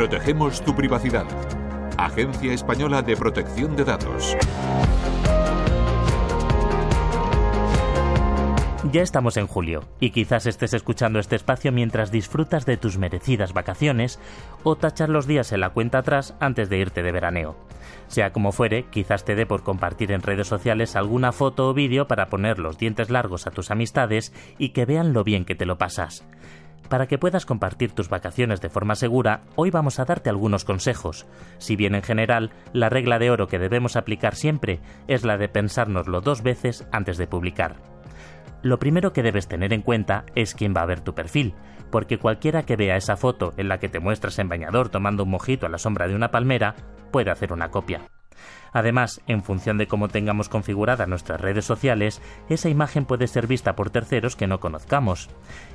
Protegemos tu privacidad. Agencia Española de Protección de Datos. Ya estamos en julio y quizás estés escuchando este espacio mientras disfrutas de tus merecidas vacaciones o tachas los días en la cuenta atrás antes de irte de veraneo. Sea como fuere, quizás te dé por compartir en redes sociales alguna foto o vídeo para poner los dientes largos a tus amistades y que vean lo bien que te lo pasas. Para que puedas compartir tus vacaciones de forma segura, hoy vamos a darte algunos consejos. Si bien en general, la regla de oro que debemos aplicar siempre es la de pensárnoslo dos veces antes de publicar. Lo primero que debes tener en cuenta es quién va a ver tu perfil, porque cualquiera que vea esa foto en la que te muestras en bañador tomando un mojito a la sombra de una palmera puede hacer una copia. Además, en función de cómo tengamos configuradas nuestras redes sociales, esa imagen puede ser vista por terceros que no conozcamos.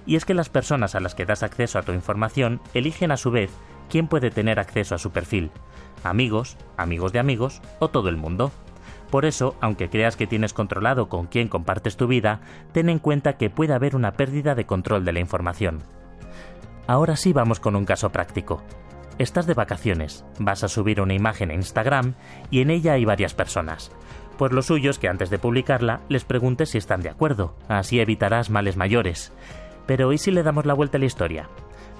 Y es que las personas a las que das acceso a tu información eligen a su vez quién puede tener acceso a su perfil. Amigos, amigos de amigos o todo el mundo. Por eso, aunque creas que tienes controlado con quién compartes tu vida, ten en cuenta que puede haber una pérdida de control de la información. Ahora sí vamos con un caso práctico. Estás de vacaciones, vas a subir una imagen a Instagram y en ella hay varias personas. Pues lo suyo es que antes de publicarla les preguntes si están de acuerdo, así evitarás males mayores. Pero ¿y si le damos la vuelta a la historia?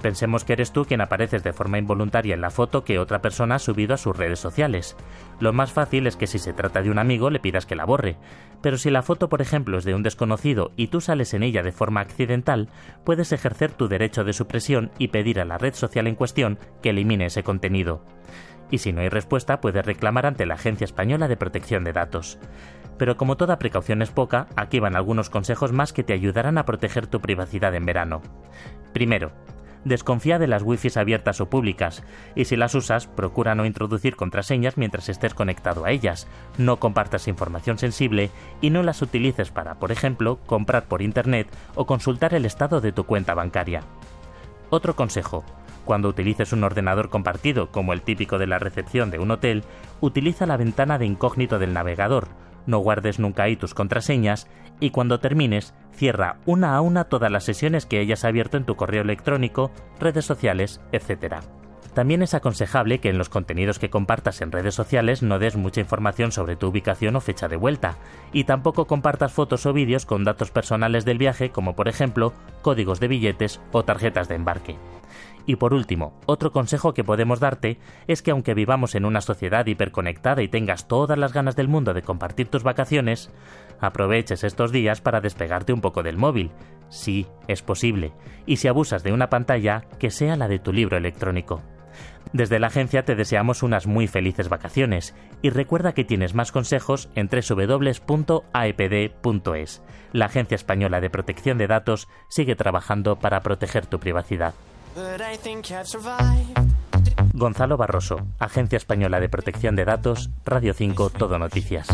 Pensemos que eres tú quien apareces de forma involuntaria en la foto que otra persona ha subido a sus redes sociales. Lo más fácil es que si se trata de un amigo le pidas que la borre, pero si la foto, por ejemplo, es de un desconocido y tú sales en ella de forma accidental, puedes ejercer tu derecho de supresión y pedir a la red social en cuestión que elimine ese contenido. Y si no hay respuesta, puedes reclamar ante la Agencia Española de Protección de Datos. Pero como toda precaución es poca, aquí van algunos consejos más que te ayudarán a proteger tu privacidad en verano. Primero, desconfía de las wifis abiertas o públicas, y si las usas, procura no introducir contraseñas mientras estés conectado a ellas, no compartas información sensible y no las utilices para, por ejemplo, comprar por Internet o consultar el estado de tu cuenta bancaria. Otro consejo. Cuando utilices un ordenador compartido, como el típico de la recepción de un hotel, utiliza la ventana de incógnito del navegador, no guardes nunca ahí tus contraseñas y cuando termines, cierra una a una todas las sesiones que hayas abierto en tu correo electrónico, redes sociales, etc. También es aconsejable que en los contenidos que compartas en redes sociales no des mucha información sobre tu ubicación o fecha de vuelta, y tampoco compartas fotos o vídeos con datos personales del viaje como por ejemplo códigos de billetes o tarjetas de embarque. Y por último, otro consejo que podemos darte es que aunque vivamos en una sociedad hiperconectada y tengas todas las ganas del mundo de compartir tus vacaciones, aproveches estos días para despegarte un poco del móvil. Sí, es posible. Y si abusas de una pantalla, que sea la de tu libro electrónico. Desde la agencia te deseamos unas muy felices vacaciones y recuerda que tienes más consejos en www.aepd.es. La Agencia Española de Protección de Datos sigue trabajando para proteger tu privacidad. Gonzalo Barroso, Agencia Española de Protección de Datos, Radio 5, Todo Noticias.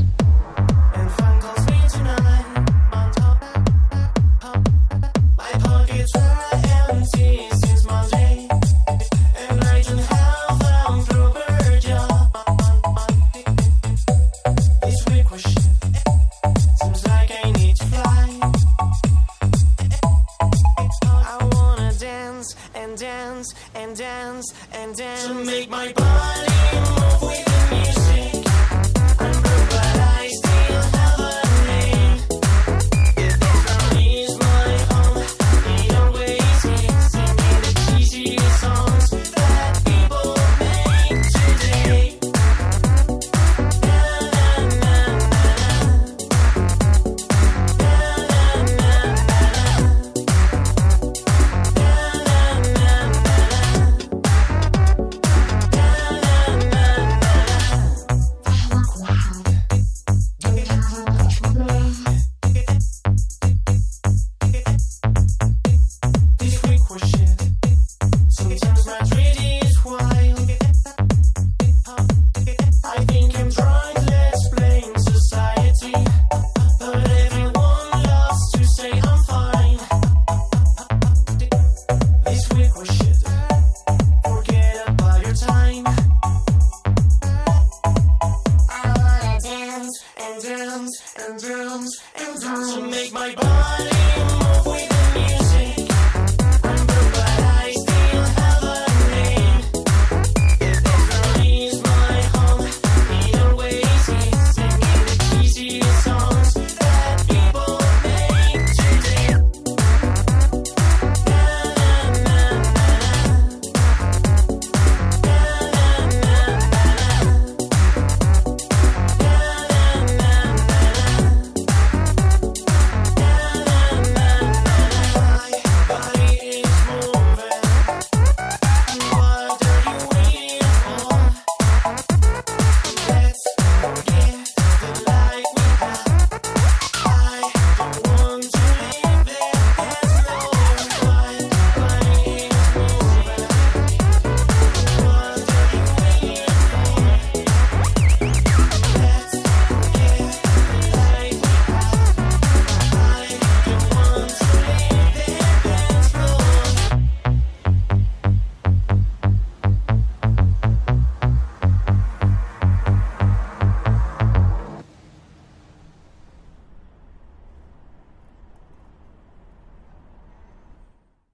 And dance and dance and dance to make my body move with